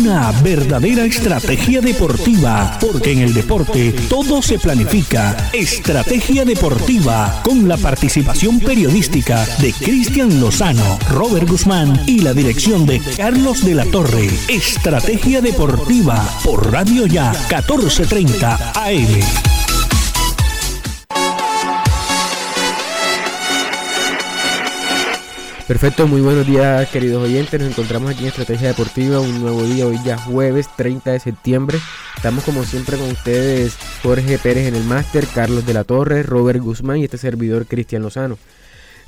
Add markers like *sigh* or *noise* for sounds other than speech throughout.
Una verdadera estrategia deportiva, porque en el deporte todo se planifica. Estrategia deportiva, con la participación periodística de Cristian Lozano, Robert Guzmán y la dirección de Carlos de la Torre. Estrategia deportiva por Radio Ya 1430 AM. Perfecto, muy buenos días queridos oyentes, nos encontramos aquí en Estrategia Deportiva, un nuevo día, hoy ya jueves 30 de septiembre. Estamos como siempre con ustedes Jorge Pérez en el máster, Carlos de la Torre, Robert Guzmán y este servidor Cristian Lozano.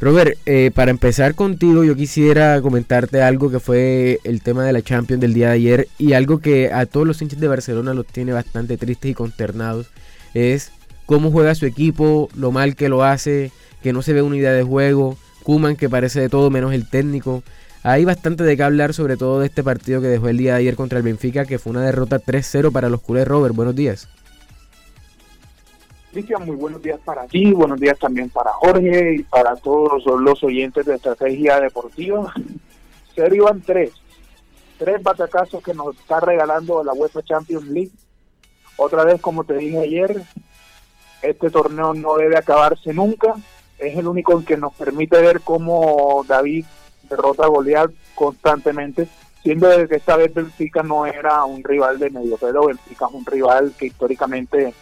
Robert, eh, para empezar contigo yo quisiera comentarte algo que fue el tema de la Champions del día de ayer y algo que a todos los hinchas de Barcelona los tiene bastante tristes y consternados, es cómo juega su equipo, lo mal que lo hace, que no se ve unidad de juego Kuman que parece de todo menos el técnico. Hay bastante de qué hablar sobre todo de este partido que dejó el día de ayer contra el Benfica, que fue una derrota 3-0 para los culés. Robert, buenos días. Cristian, muy buenos días para ti, buenos días también para Jorge y para todos los oyentes de Estrategia Deportiva. *laughs* Serio van tres, tres batacazos que nos está regalando la UEFA Champions League. Otra vez, como te dije ayer, este torneo no debe acabarse nunca es el único que nos permite ver cómo David derrota a Goliat constantemente, siendo que esta vez Benfica no era un rival de medio pelo, Benfica es un rival que históricamente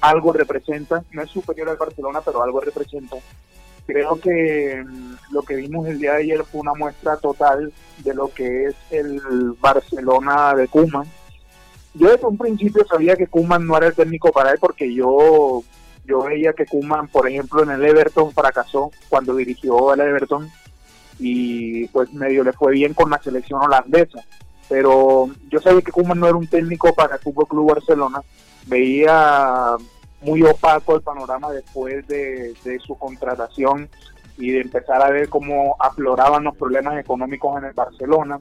algo representa, no es superior al Barcelona, pero algo representa. Creo que mm, lo que vimos el día de ayer fue una muestra total de lo que es el Barcelona de Kuman. Yo desde un principio sabía que Kuman no era el técnico para él porque yo veía que Kuman, por ejemplo, en el Everton fracasó cuando dirigió al Everton y pues medio le fue bien con la selección holandesa. Pero yo sabía que Kuman no era un técnico para Fútbol Club Barcelona. Veía muy opaco el panorama después de, su contratación y de empezar a ver cómo afloraban los problemas económicos en el Barcelona.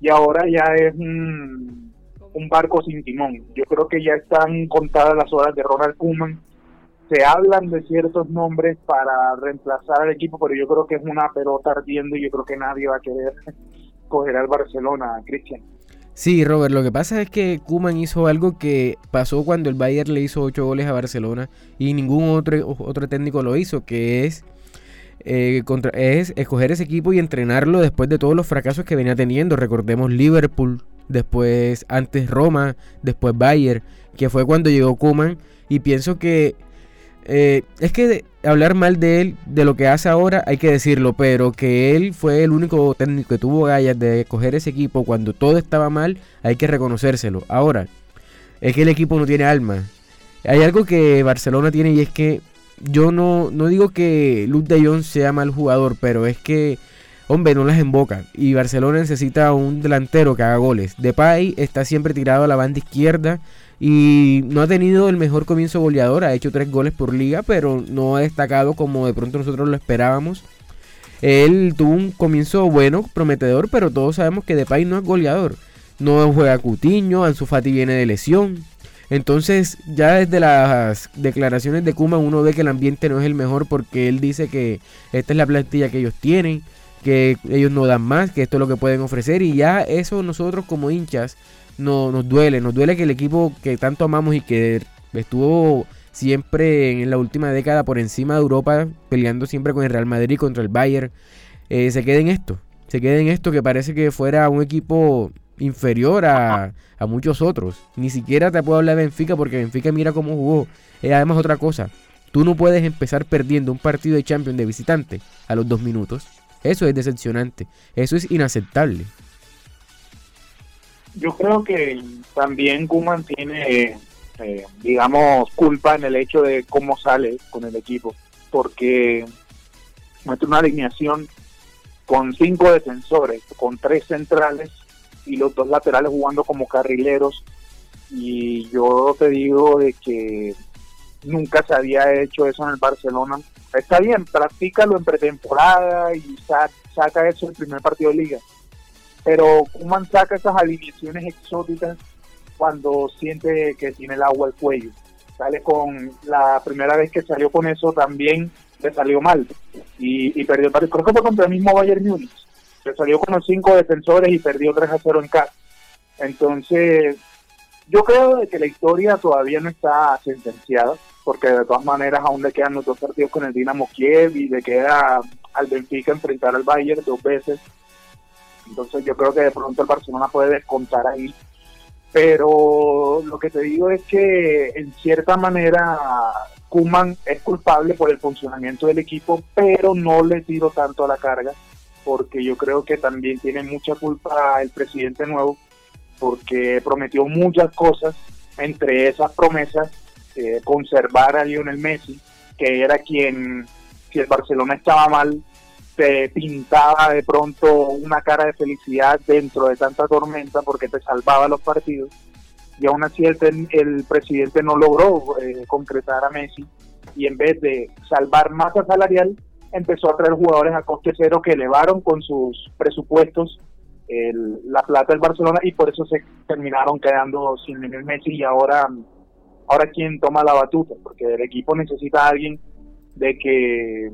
Y ahora ya es un, un barco sin timón. Yo creo que ya están contadas las horas de Ronald Koeman se hablan de ciertos nombres para reemplazar al equipo, pero yo creo que es una pelota ardiendo y yo creo que nadie va a querer *laughs* coger al Barcelona, Cristian. Sí, Robert, lo que pasa es que Kuman hizo algo que pasó cuando el Bayern le hizo ocho goles a Barcelona y ningún otro, otro técnico lo hizo, que es, eh, contra, es escoger ese equipo y entrenarlo después de todos los fracasos que venía teniendo. Recordemos Liverpool, después antes Roma, después Bayern, que fue cuando llegó Kuman y pienso que eh, es que hablar mal de él, de lo que hace ahora, hay que decirlo, pero que él fue el único técnico que tuvo gallas de coger ese equipo cuando todo estaba mal, hay que reconocérselo. Ahora, es que el equipo no tiene alma. Hay algo que Barcelona tiene y es que yo no, no digo que Luz de Jong sea mal jugador, pero es que, hombre, no las emboca. Y Barcelona necesita un delantero que haga goles. Depay está siempre tirado a la banda izquierda y no ha tenido el mejor comienzo goleador, ha hecho tres goles por liga, pero no ha destacado como de pronto nosotros lo esperábamos. Él tuvo un comienzo bueno, prometedor, pero todos sabemos que Depay no es goleador. No juega Cutiño, Ansu Fati viene de lesión. Entonces, ya desde las declaraciones de Kuma uno ve que el ambiente no es el mejor porque él dice que esta es la plantilla que ellos tienen, que ellos no dan más, que esto es lo que pueden ofrecer y ya eso nosotros como hinchas no, nos duele, nos duele que el equipo que tanto amamos y que estuvo siempre en la última década por encima de Europa, peleando siempre con el Real Madrid contra el Bayern, eh, se quede en esto, se quede en esto que parece que fuera un equipo inferior a, a, muchos otros. Ni siquiera te puedo hablar de Benfica porque Benfica mira cómo jugó. Eh, además otra cosa, tú no puedes empezar perdiendo un partido de Champions de visitante a los dos minutos. Eso es decepcionante, eso es inaceptable yo creo que también Kuman tiene, eh, digamos, culpa en el hecho de cómo sale con el equipo, porque muestra una alineación con cinco defensores, con tres centrales y los dos laterales jugando como carrileros. Y yo te digo de que nunca se había hecho eso en el Barcelona. Está bien, practícalo en pretemporada y saca eso el primer partido de liga pero Kuman saca esas alineaciones exóticas cuando siente que tiene el agua al cuello. Sale con la primera vez que salió con eso también le salió mal y, perdió el partido. Creo que fue contra el mismo Bayern Múnich. Le salió con los cinco defensores y perdió 3 a 0 en casa. Entonces, yo creo que la historia todavía no está sentenciada, porque de todas maneras aún le quedan los dos partidos con el Dinamo Kiev y le queda al Benfica enfrentar al Bayern dos veces. Entonces yo creo que de pronto el Barcelona puede descontar ahí. Pero lo que te digo es que en cierta manera Kuman es culpable por el funcionamiento del equipo, pero no le tiro tanto a la carga, porque yo creo que también tiene mucha culpa el presidente nuevo, porque prometió muchas cosas, entre esas promesas, eh, conservar a Lionel Messi, que era quien, si el Barcelona estaba mal, te pintaba de pronto una cara de felicidad dentro de tanta tormenta porque te salvaba los partidos. Y aún así el, presidente no logró eh, concretar a Messi y en vez de salvar masa salarial, empezó a traer jugadores a coste cero que elevaron con sus presupuestos la plata del Barcelona y por eso se terminaron quedando sin Lionel Messi y ahora ahora quién toma la batuta porque el equipo necesita a alguien de que,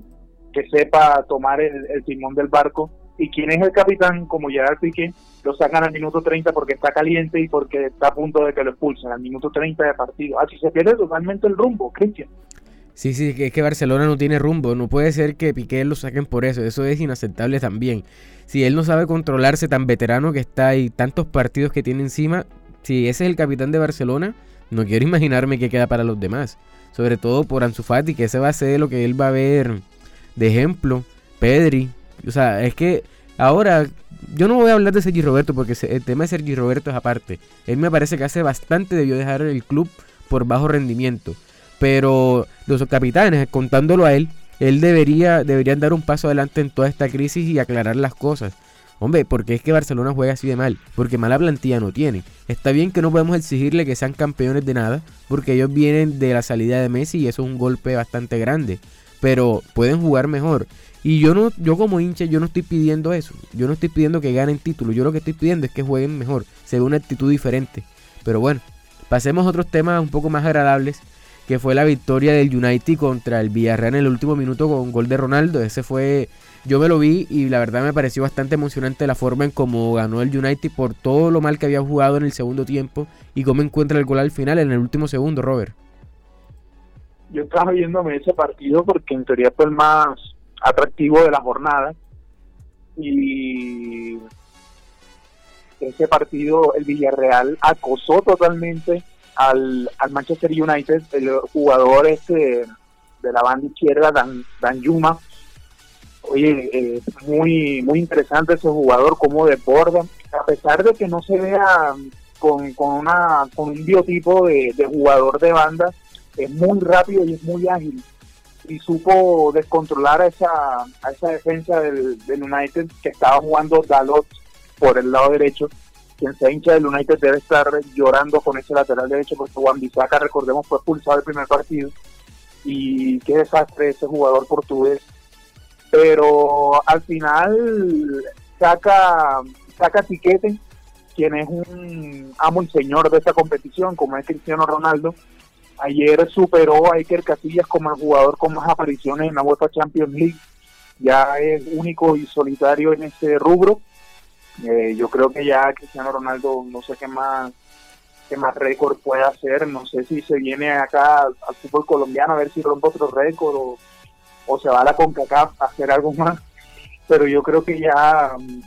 que sepa tomar el, timón del barco y quién es el capitán como Gerard Piqué lo sacan al minuto 30 porque está caliente y porque está a punto de que lo expulsen al minuto 30 de partido así se pierde totalmente el rumbo Cristian Sí, sí, es que Barcelona no tiene rumbo. No puede ser que Piqué lo saquen por eso. Eso es inaceptable también. Si él no sabe controlarse tan veterano que está y tantos partidos que tiene encima, si ese es el capitán de Barcelona, no quiero imaginarme qué queda para los demás. Sobre todo por Ansu Fati, que ese va a ser lo que él va a ver de ejemplo. Pedri. O sea, es que ahora yo no voy a hablar de Sergi Roberto porque el tema de Sergi Roberto es aparte. Él me parece que hace bastante debió dejar el club por bajo rendimiento. Pero los capitanes, contándolo a él, él debería deberían dar un paso adelante en toda esta crisis y aclarar las cosas. Hombre, porque es que Barcelona juega así de mal, porque mala plantilla no tiene. Está bien que no podemos exigirle que sean campeones de nada, porque ellos vienen de la salida de Messi y eso es un golpe bastante grande, pero pueden jugar mejor. Y yo no yo como hincha yo no estoy pidiendo eso. Yo no estoy pidiendo que ganen títulos, yo lo que estoy pidiendo es que jueguen mejor, se ve una actitud diferente. Pero bueno, pasemos a otros temas un poco más agradables que fue la victoria del United contra el Villarreal en el último minuto con gol de Ronaldo. Ese fue, yo me lo vi y la verdad me pareció bastante emocionante la forma en cómo ganó el United por todo lo mal que había jugado en el segundo tiempo y cómo encuentra el gol al final en el último segundo, Robert. Yo estaba viéndome ese partido porque en teoría fue el más atractivo de la jornada y ese partido el Villarreal acosó totalmente al, al Manchester United, el jugador este de la banda izquierda, Dan, Dan Yuma. Oye, eh, muy, muy interesante ese jugador, como desborda, a pesar de que no se vea con, con, una, con un biotipo de, jugador de banda, es muy rápido y es muy ágil. Y supo descontrolar a esa, a esa defensa del, del United que estaba jugando Dalot por el lado derecho quien sea hincha del United debe estar llorando con ese lateral derecho porque Juan Bisaca, recordemos, fue expulsado el primer partido y qué desastre ese jugador portugués. Pero al final saca, saca Tiquete, quien es un amo y señor de esta competición, como es Cristiano Ronaldo. Ayer superó a Iker Casillas como el jugador con más apariciones en la UEFA Champions League. Ya es único y solitario en ese rubro eh, yo creo que ya Cristiano Ronaldo no sé qué más qué más récord puede hacer, no sé si se viene acá al fútbol colombiano a ver si rompe otro récord o, o se va a la CONCACAF a hacer algo más, pero yo creo que ya mm,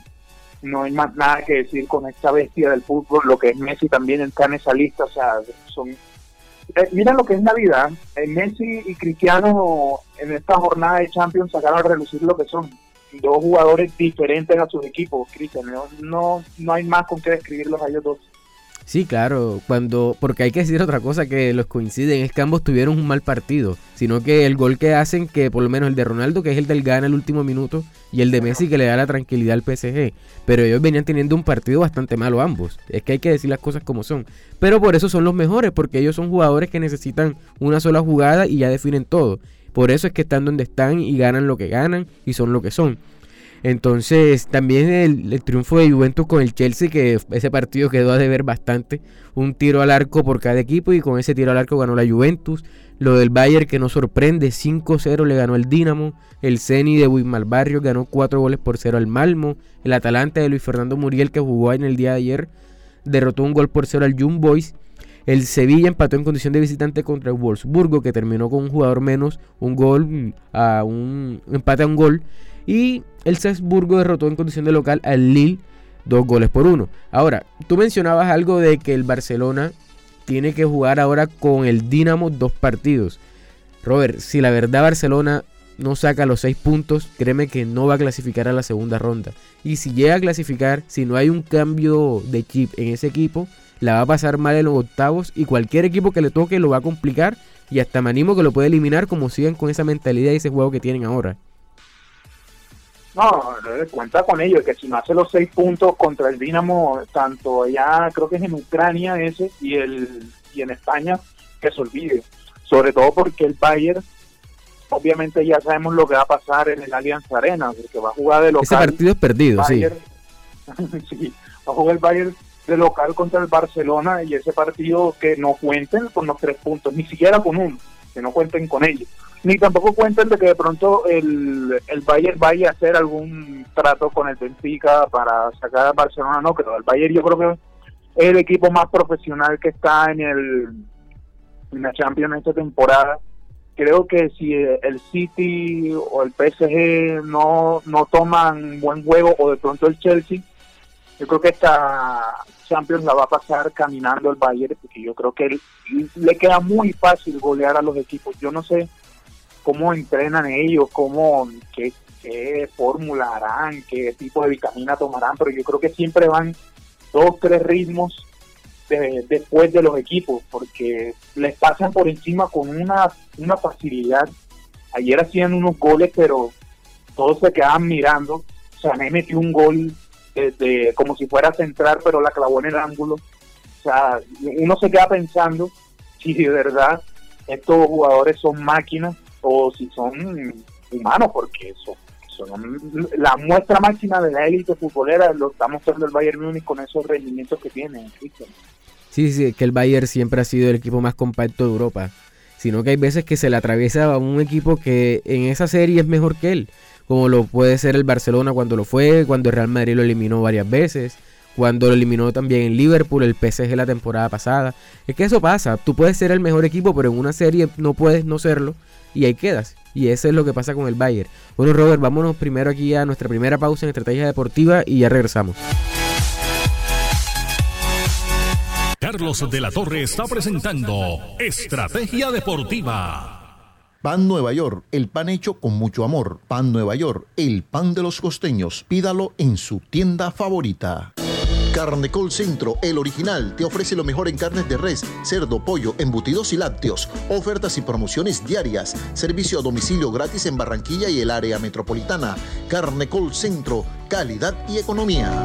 no hay más nada que decir con esta bestia del fútbol, lo que es Messi también está en esa lista, o sea, son... Eh, mira lo que es Navidad, eh, Messi y Cristiano en esta jornada de Champions sacaron a relucir lo que son, dos jugadores diferentes a sus equipos, Cristian. No, no, hay más con qué describirlos a ellos dos. Sí, claro, cuando porque hay que decir otra cosa que los coinciden es que ambos tuvieron un mal partido, sino que el gol que hacen, que por lo menos el de Ronaldo, que es el del gana el último minuto, y el de Messi que le da la tranquilidad al PSG, pero ellos venían teniendo un partido bastante malo ambos, es que hay que decir las cosas como son, pero por eso son los mejores, porque ellos son jugadores que necesitan una sola jugada y ya definen todo, por eso es que están donde están y ganan lo que ganan y son lo que son. Entonces, también el, triunfo de Juventus con el Chelsea, que ese partido quedó a deber bastante. Un tiro al arco por cada equipo y con ese tiro al arco ganó la Juventus. Lo del Bayern que no sorprende, 5-0 le ganó el Dinamo. El Ceni de Wismar Barrio ganó 4 goles por 0 al Malmo. El Atalanta de Luis Fernando Muriel que jugó en el día de ayer derrotó un gol por cero al Young Boys. El Sevilla empató en condición de visitante contra el Wolfsburgo, que terminó con un jugador menos, un gol mm, a un empate a un gol. Y el Salzburgo derrotó en condición de local al Lille, dos goles por uno. Ahora, tú mencionabas algo de que el Barcelona tiene que jugar ahora con el Dinamo dos partidos. Robert, si la verdad Barcelona no saca los seis puntos, créeme que no va a clasificar a la segunda ronda. Y si llega a clasificar, si no hay un cambio de chip en ese equipo, la va a pasar mal en los octavos y cualquier equipo que le toque lo va a complicar y hasta me animo que lo puede eliminar como siguen con esa mentalidad y ese juego que tienen ahora. No, cuenta con ello, que si no hace los seis puntos contra el Dinamo, tanto allá creo que es en Ucrania ese y el y en España, que se olvide. Sobre todo porque el Bayern, obviamente ya sabemos lo que va a pasar en el Allianz Arena, porque va a jugar de local. Ese partido es perdido, sí. *laughs* sí. Va a jugar el Bayern de local contra el Barcelona y ese partido que no cuenten con los tres puntos, ni siquiera con uno, que no cuenten con ellos ni tampoco cuenten de que de pronto el, el Bayern vaya a hacer algún trato con el Benfica para sacar a Barcelona, no creo. El Bayern yo creo que es el equipo más profesional que está en el en la Champions esta temporada. Creo que si el City o el PSG no, no toman buen juego o de pronto el Chelsea, yo creo que esta Champions la va a pasar caminando el Bayern porque yo creo que le queda muy fácil golear a los equipos. Yo no sé cómo entrenan ellos, cómo, qué, fórmula harán, qué tipo de vitamina tomarán, pero yo creo que siempre van dos, tres ritmos después de los equipos, porque les pasan por encima con una, una facilidad. Ayer hacían unos goles, pero todos se quedaban mirando. O sea, me metió un gol desde, como si fuera a centrar, pero la clavó en el ángulo. O sea, uno se queda pensando si de verdad estos jugadores son máquinas o si son humanos, porque son, son la muestra máxima de la élite futbolera lo está mostrando el Bayern Múnich con esos rendimientos que tiene, Sí, sí, que el Bayern siempre ha sido el equipo más compacto de Europa, sino que hay veces que se le atraviesa a un equipo que en esa serie es mejor que él, como lo puede ser el Barcelona cuando lo fue, cuando el Real Madrid lo eliminó varias veces cuando lo eliminó también en Liverpool, el PSG la temporada pasada. Es que eso pasa, tú puedes ser el mejor equipo, pero en una serie no puedes no serlo y ahí quedas. Y eso es lo que pasa con el Bayern. Bueno, Robert, vámonos primero aquí a nuestra primera pausa en Estrategia Deportiva y ya regresamos. Carlos de la Torre está presentando Estrategia Deportiva. Pan Nueva York, el pan hecho con mucho amor. Pan Nueva York, el pan de los costeños. Pídalo en su tienda favorita. Carnecol Centro, el original, te ofrece lo mejor en carnes de res, cerdo, pollo, embutidos y lácteos. Ofertas y promociones diarias. Servicio a domicilio gratis en Barranquilla y el área metropolitana. Carnecol Centro, calidad y economía.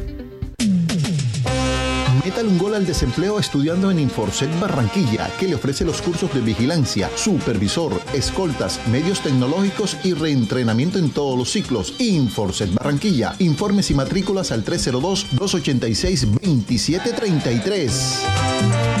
Métale un gol al desempleo estudiando en Inforcet Barranquilla, que le ofrece los cursos de vigilancia, supervisor, escoltas, medios tecnológicos y reentrenamiento en todos los ciclos. Inforcet Barranquilla. Informes y matrículas al 302-286-2733.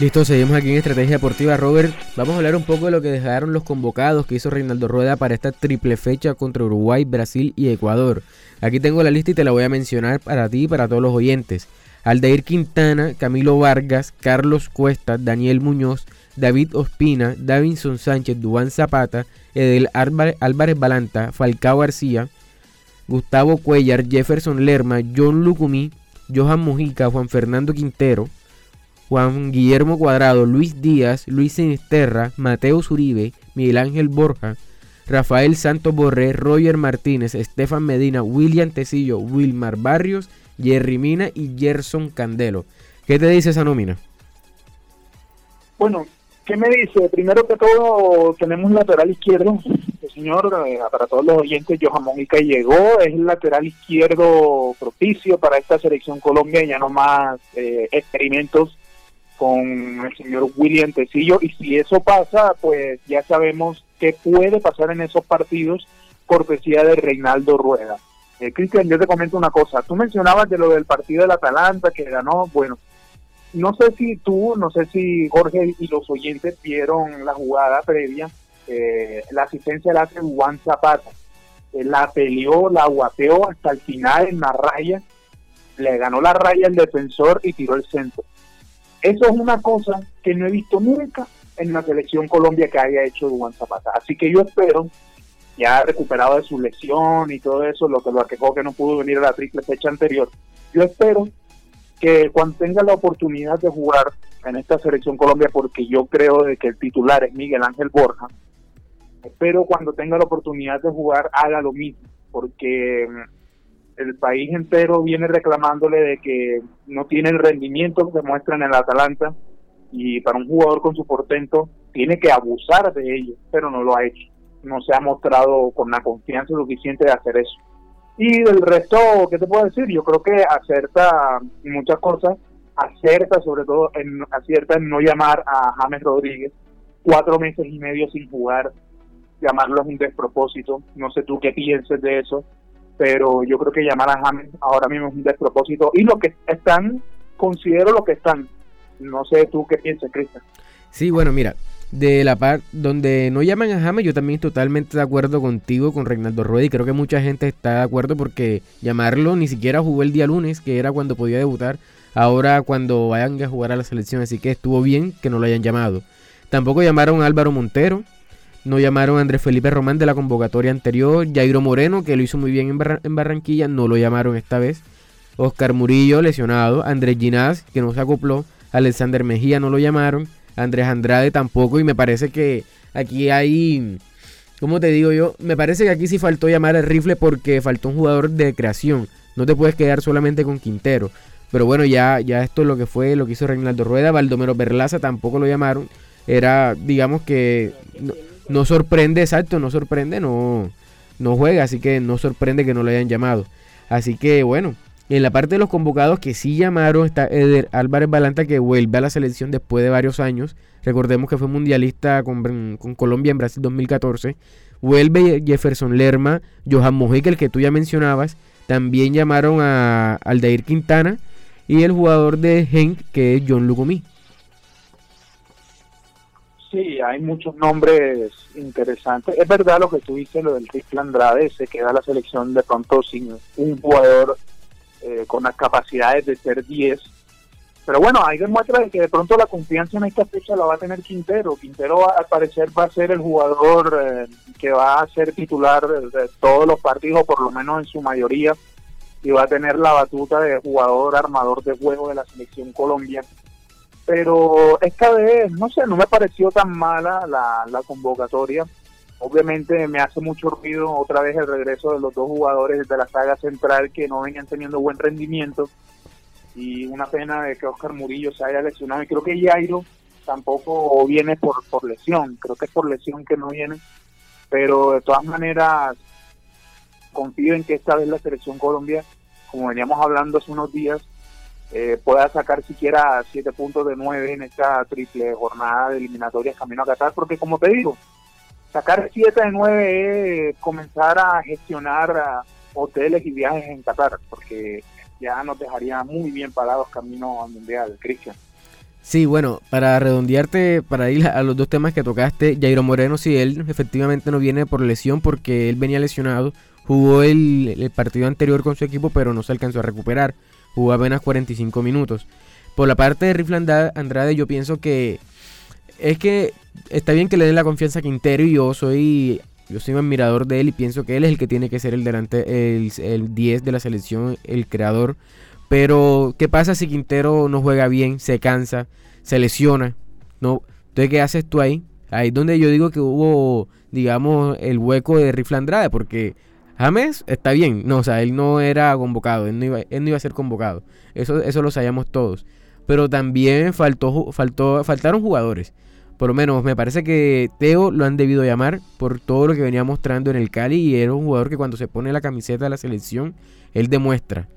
Listo, seguimos aquí en Estrategia Deportiva. Robert, vamos a hablar un poco de lo que dejaron los convocados que hizo Reinaldo Rueda para esta triple fecha contra Uruguay, Brasil y Ecuador. Aquí tengo la lista y te la voy a mencionar para ti y para todos los oyentes. Aldair Quintana, Camilo Vargas, Carlos Cuesta, Daniel Muñoz, David Ospina, Davinson Sánchez, Dubán Zapata, Edel Álvarez Balanta, Falcao García, Gustavo Cuellar, Jefferson Lerma, John Lucumí, Johan Mujica, Juan Fernando Quintero, Juan Guillermo Cuadrado, Luis Díaz, Luis Sinisterra, Mateo Zuribe, Miguel Ángel Borja, Rafael Santos Borré, Roger Martínez, Estefan Medina, William Tecillo, Wilmar Barrios, Jerry Mina y Gerson Candelo. ¿Qué te dice esa nómina? Bueno, ¿qué me dice? Primero que todo, tenemos lateral izquierdo. El señor, eh, para todos los oyentes, Johan Mónica llegó, es el lateral izquierdo propicio para esta selección Colombia, ya no más eh, experimentos con el señor William Tecillo y si eso pasa, pues ya sabemos qué puede pasar en esos partidos cortesía de Reinaldo Rueda. Eh, Cristian, yo te comento una cosa, tú mencionabas de lo del partido del Atalanta que ganó, bueno, no sé si tú, no sé si Jorge y los oyentes vieron la jugada previa, eh, la asistencia la hace Juan Zapata, eh, la peleó, la guateó hasta el final en la raya, le ganó la raya el defensor y tiró el centro eso es una cosa que no he visto nunca en la selección Colombia que haya hecho Juan Zapata. Así que yo espero, ya recuperado de su lesión y todo eso, lo que lo aquejó que no pudo venir a la triple fecha anterior, yo espero que cuando tenga la oportunidad de jugar en esta selección Colombia, porque yo creo de que el titular es Miguel Ángel Borja, espero cuando tenga la oportunidad de jugar haga lo mismo, porque el país entero viene reclamándole de que no tiene el rendimiento que muestra en el Atalanta y para un jugador con su portento tiene que abusar de ello, pero no lo ha hecho. No se ha mostrado con la confianza suficiente de hacer eso. Y del resto, ¿qué te puedo decir? Yo creo que acerta muchas cosas, acerta sobre todo en, acierta no llamar a James Rodríguez cuatro meses y medio sin jugar, llamarlo es un despropósito. No sé tú qué pienses de eso pero yo creo que llamar a James ahora mismo es un despropósito. Y lo que están, considero lo que están. No sé tú qué piensas, Cristian. Sí, bueno, mira, de la parte donde no llaman a James, yo también totalmente de acuerdo contigo, con Reinaldo Rueda, y creo que mucha gente está de acuerdo porque llamarlo ni siquiera jugó el día lunes, que era cuando podía debutar, ahora cuando vayan a jugar a la selección, así que estuvo bien que no lo hayan llamado. Tampoco llamaron a Álvaro Montero, no llamaron a Andrés Felipe Román de la convocatoria anterior. Jairo Moreno, que lo hizo muy bien en, Barranquilla, no lo llamaron esta vez. Oscar Murillo, lesionado. Andrés Ginás, que no se acopló. Alexander Mejía no lo llamaron. Andrés Andrade tampoco. Y me parece que aquí hay. ¿Cómo te digo yo? Me parece que aquí sí faltó llamar al rifle porque faltó un jugador de creación. No te puedes quedar solamente con Quintero. Pero bueno, ya, ya esto es lo que fue, lo que hizo Reinaldo Rueda. Baldomero Berlaza tampoco lo llamaron. Era, digamos que sorprende, exacto, no sorprende, no, no juega, así que no sorprende que no lo hayan llamado. Así que bueno, en la parte de los convocados que sí llamaron está Eder Álvarez Balanta que vuelve a la selección después de varios años. Recordemos que fue mundialista con, Colombia en Brasil 2014. Vuelve Jefferson Lerma, Johan Mojica, el que tú ya mencionabas. También llamaron a Aldair Quintana y el jugador de Genk que es John Lucumí. Sí, hay muchos nombres interesantes. Es verdad lo que tú dices, lo del Rifle Andrade, se queda la selección de pronto sin un jugador eh, con las capacidades de ser 10. Pero bueno, hay demuestra de que de pronto la confianza en esta fecha la va a tener Quintero. Quintero al parecer va a ser el jugador eh, que va a ser titular de todos los partidos, por lo menos en su mayoría, y va a tener la batuta de jugador armador de juego de la selección colombiana pero esta vez, no sé, no me pareció tan mala la, la convocatoria. Obviamente me hace mucho ruido otra vez el regreso de los dos jugadores de la saga central que no venían teniendo buen rendimiento. Y una pena de que Oscar Murillo se haya lesionado. Y creo que Jairo tampoco viene por, por lesión, creo que es por lesión que no viene, pero de todas maneras confío en que esta vez la selección Colombia, como veníamos hablando hace unos días, eh, pueda sacar siquiera siete puntos de nueve en esta triple jornada de eliminatorias camino a Qatar, porque como te digo, sacar siete de nueve es comenzar a gestionar hoteles y viajes en Qatar, porque ya nos dejaría muy bien parados camino al Mundial, Cristian. Sí, bueno, para redondearte, para ir a los dos temas que tocaste, Jairo Moreno, sí, él efectivamente no viene por lesión porque él venía lesionado, jugó el, partido anterior con su equipo, pero no se alcanzó a recuperar, jugó apenas 45 minutos. Por la parte de Rifle Andrade, yo pienso que es que está bien que le den la confianza a Quintero y yo soy yo soy un admirador de él y pienso que él es el que tiene que ser el delante el, el 10 de la selección, el creador pero, ¿qué pasa si Quintero no juega bien, se cansa, se lesiona? ¿no? Entonces, ¿qué haces tú ahí? Ahí es donde yo digo que hubo, digamos, el hueco de Rifle Andrade, porque James está bien, no, o sea, él no era convocado, él no iba, él no iba a ser convocado. Eso, eso lo sabíamos todos. Pero también faltó, faltó, faltaron jugadores. Por lo menos me parece que Teo lo han debido llamar por todo lo que venía mostrando en el Cali y era un jugador que cuando se pone la camiseta de la selección, él demuestra.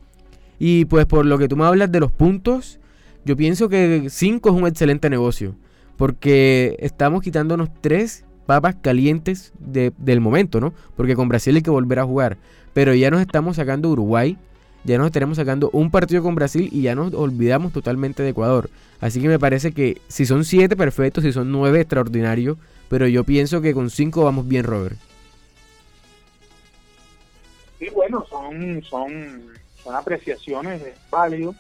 Y pues por lo que tú me hablas de los puntos, yo pienso que 5 es un excelente negocio. Porque estamos quitándonos tres papas calientes del momento, ¿no? Porque con Brasil hay que volver a jugar. Pero ya nos estamos sacando Uruguay, ya nos estaremos sacando un partido con Brasil y ya nos olvidamos totalmente de Ecuador. Así que me parece que si son 7 perfectos, si son 9 extraordinarios, pero yo pienso que con 5 vamos bien, Robert. Sí, bueno, son, son son apreciaciones, es válido.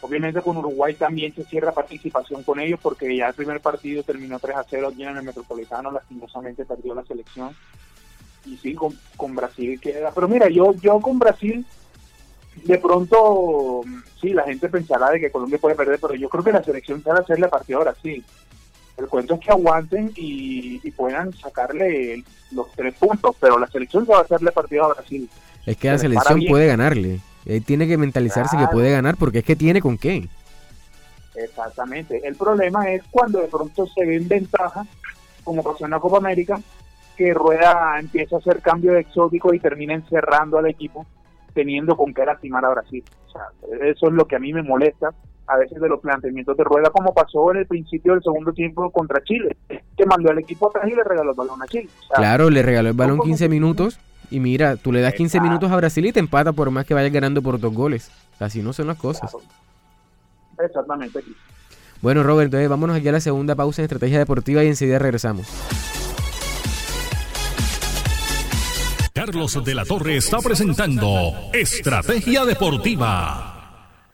Obviamente con Uruguay también se cierra participación con ellos porque ya el primer partido terminó 3 a 0 allí en el Metropolitano, lastimosamente perdió la selección. Y sí, con, Brasil queda. Pero mira, yo, yo con Brasil, de pronto, sí, la gente pensará de que Colombia puede perder, pero yo creo que la selección sabe hacerle partido a Brasil. El cuento es que aguanten y, puedan sacarle los tres puntos, pero la selección va a hacerle partido a Brasil. Es que la selección puede ganarle. Él tiene que mentalizarse que puede ganar porque es que tiene con qué. Exactamente. El problema es cuando de pronto se ve en ventaja, como pasó en la Copa América, que Rueda empieza a hacer cambio de exótico y termina encerrando al equipo, teniendo con qué lastimar a Brasil. O sea, eso es lo que a mí me molesta a veces de los planteamientos de Rueda, como pasó en el principio del segundo tiempo contra Chile, que mandó al equipo atrás y le regaló el balón a Chile. claro, le regaló el balón 15 minutos y mira, tú le das 15 minutos a Brasil y te empata por más que vayas ganando por dos goles. Así no son las cosas. Exactamente. Bueno, Robert, entonces vámonos aquí a la segunda pausa en Estrategia Deportiva y enseguida regresamos. Carlos de la Torre está presentando Estrategia Deportiva.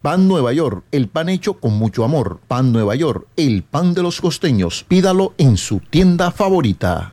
Pan Nueva York, el pan hecho con mucho amor. Pan Nueva York, el pan de los costeños. Pídalo en su tienda favorita.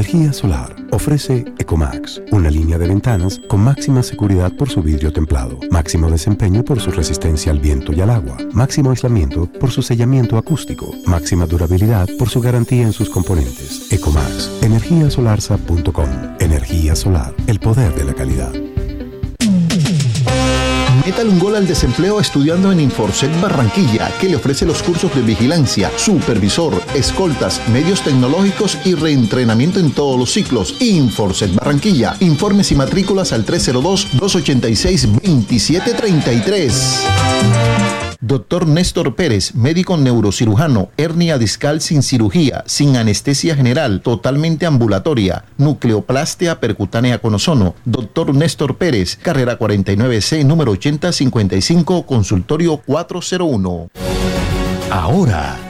Energía solar. Ofrece Ecomax, una línea de ventanas con máxima seguridad por su vidrio templado, máximo desempeño por su resistencia al viento y al agua, máximo aislamiento por su sellamiento acústico, máxima durabilidad por su garantía en sus componentes. Ecomax, energiasolarsa.com. Energía solar, el poder de la calidad. Métale un gol al desempleo estudiando en Inforset Barranquilla, que le ofrece los cursos de vigilancia, supervisor, escoltas, medios tecnológicos y reentrenamiento en todos los ciclos. Inforset Barranquilla. Informes y matrículas al 302-286-2733. Doctor Néstor Pérez, médico neurocirujano, hernia discal sin cirugía, sin anestesia general, totalmente ambulatoria, nucleoplastia percutánea con ozono. Doctor Néstor Pérez, carrera 49C, número 8055, consultorio 401. Ahora,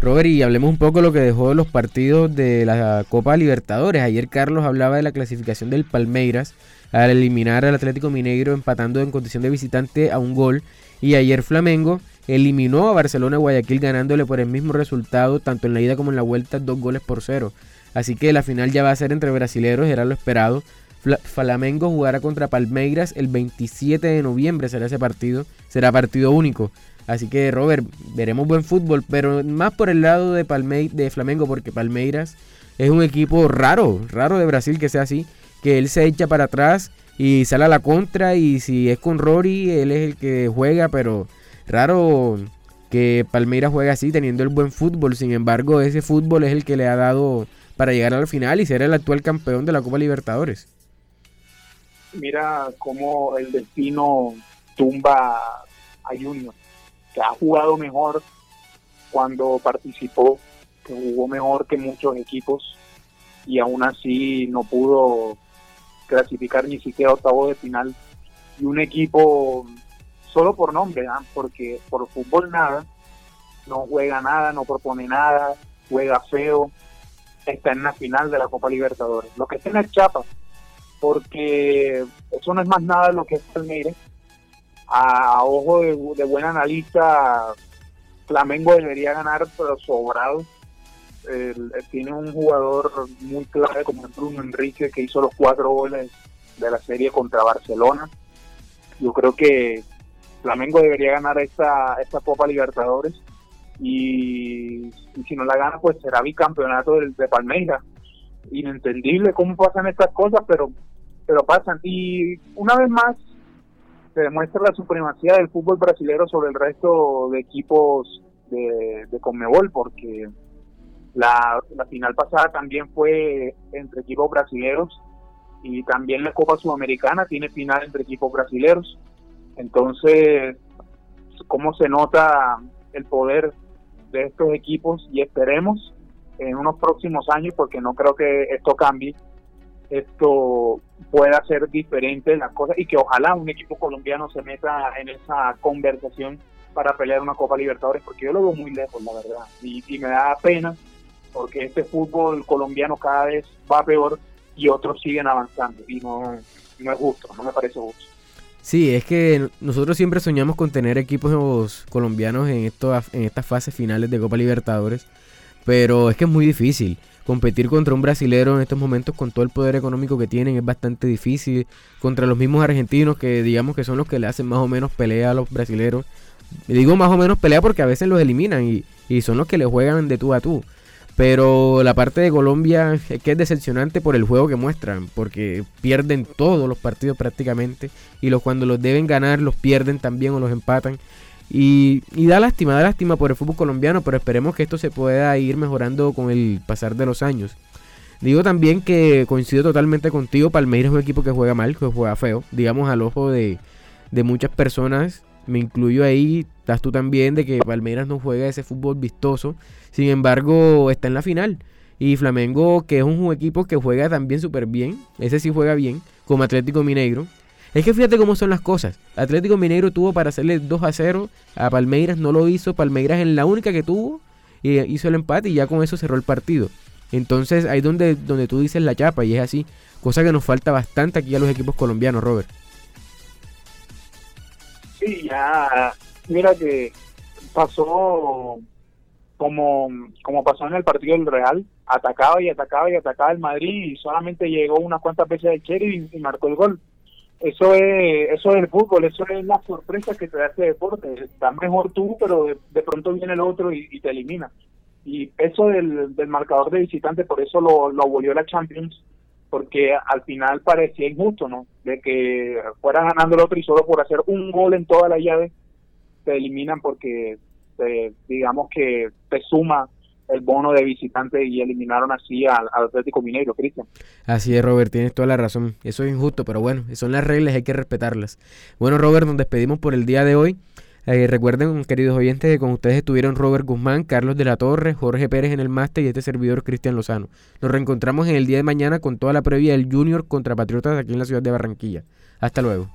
Robert, y hablemos un poco de lo que dejó los partidos de la Copa Libertadores. Ayer Carlos hablaba de la clasificación del Palmeiras al eliminar al Atlético Mineiro empatando en condición de visitante a un gol. Y ayer Flamengo eliminó a Barcelona Guayaquil ganándole por el mismo resultado tanto en la ida como en la vuelta dos goles por cero. Así que la final ya va a ser entre brasileros, era lo esperado. Flamengo jugará contra Palmeiras el 27 de noviembre, será ese partido, será partido único. Así que Robert, veremos buen fútbol, pero más por el lado de, de Flamengo, porque Palmeiras es un equipo raro, raro de Brasil que sea así, que él se echa para atrás y sale a la contra y si es con Rory, él es el que juega, pero raro que Palmeiras juegue así teniendo el buen fútbol. Sin embargo, ese fútbol es el que le ha dado para llegar al final y ser el actual campeón de la Copa Libertadores. Mira cómo el destino tumba a Junior, que ha jugado mejor cuando participó, que jugó mejor que muchos equipos y aún así no pudo clasificar ni siquiera octavo de final. Y un equipo solo por nombre, ¿ah? porque por fútbol nada, no juega nada, no propone nada, juega feo, está en la final de la Copa Libertadores. Lo que está en el Chapa, porque eso no es más nada lo que es Palmeiras. A ojo de, buen analista, Flamengo debería ganar, pero sobrado. tiene un jugador muy clave como Bruno Enrique, que hizo los cuatro goles de la serie contra Barcelona. Yo creo que Flamengo debería ganar esta, esta Copa Libertadores y, si no la gana pues será bicampeonato de, de Palmeiras. Inentendible cómo pasan estas cosas, pero, pero pasan. Y una vez más se demuestra la supremacía del fútbol brasileño sobre el resto de equipos de, de Conmebol, porque la, la final pasada también fue entre equipos brasileños y también la Copa Sudamericana tiene final entre equipos brasileños entonces, ¿cómo se nota el poder de estos equipos? Y esperemos en unos próximos años, porque no creo que esto cambie, esto pueda ser diferente las cosas y que ojalá un equipo colombiano se meta en esa conversación para pelear una Copa Libertadores, porque yo lo veo muy lejos, la verdad, y, me da pena porque este fútbol colombiano cada vez va peor y otros siguen avanzando y no, no es justo, no me parece justo. Sí, es que nosotros siempre soñamos con tener equipos colombianos en, esto, en estas fases finales de Copa Libertadores, pero es que es muy difícil. Competir contra un brasilero en estos momentos con todo el poder económico que tienen es bastante difícil. Contra los mismos argentinos que digamos que son los que le hacen más o menos pelea a los brasileros. Digo más o menos pelea porque a veces los eliminan y, y son los que le juegan de tú a tú. Pero la parte de Colombia es que es decepcionante por el juego que muestran, porque pierden todos los partidos prácticamente y los cuando los deben ganar los pierden también o los empatan. Y, da lástima, da lástima por el fútbol colombiano, pero esperemos que esto se pueda ir mejorando con el pasar de los años. Digo también que coincido totalmente contigo, Palmeiras es un equipo que juega mal, que juega feo, digamos al ojo de, de muchas personas, me incluyo ahí, estás tú también, de que Palmeiras no juega ese fútbol vistoso sin embargo, está en la final. Y Flamengo, que es un equipo que juega también súper bien, ese sí juega bien, como Atlético Mineiro. Es que fíjate cómo son las cosas. Atlético Mineiro tuvo para hacerle 2 a 0 a Palmeiras, no lo hizo. Palmeiras en la única que tuvo hizo el empate y ya con eso cerró el partido. Entonces ahí donde, donde tú dices la chapa y es así. Cosa que nos falta bastante aquí a los equipos colombianos, Robert. Sí, ya. Mira que pasó como, como pasó en el partido del Real, atacaba y atacaba y atacaba el Madrid y solamente llegó unas cuantas veces de Cherry y, marcó el gol. Eso es, eso es el fútbol, eso es la sorpresa que te da este deporte. Estás mejor tú, pero de, pronto viene el otro y, te elimina. Y eso del, del marcador de visitante, por eso lo, lo abolió la Champions, porque al final parecía injusto, ¿no? De que fuera ganando el otro y solo por hacer un gol en toda la llave te eliminan porque digamos que te suma el bono de visitante y eliminaron así al, Atlético Mineiro, Cristian. Así es, Robert, tienes toda la razón. Eso es injusto, pero bueno, son las reglas, hay que respetarlas. Bueno, Robert, nos despedimos por el día de hoy. Eh, recuerden, queridos oyentes, que con ustedes estuvieron Robert Guzmán, Carlos de la Torre, Jorge Pérez en el máster y este servidor Cristian Lozano. Nos reencontramos en el día de mañana con toda la previa del Junior contra Patriotas aquí en la ciudad de Barranquilla. Hasta luego.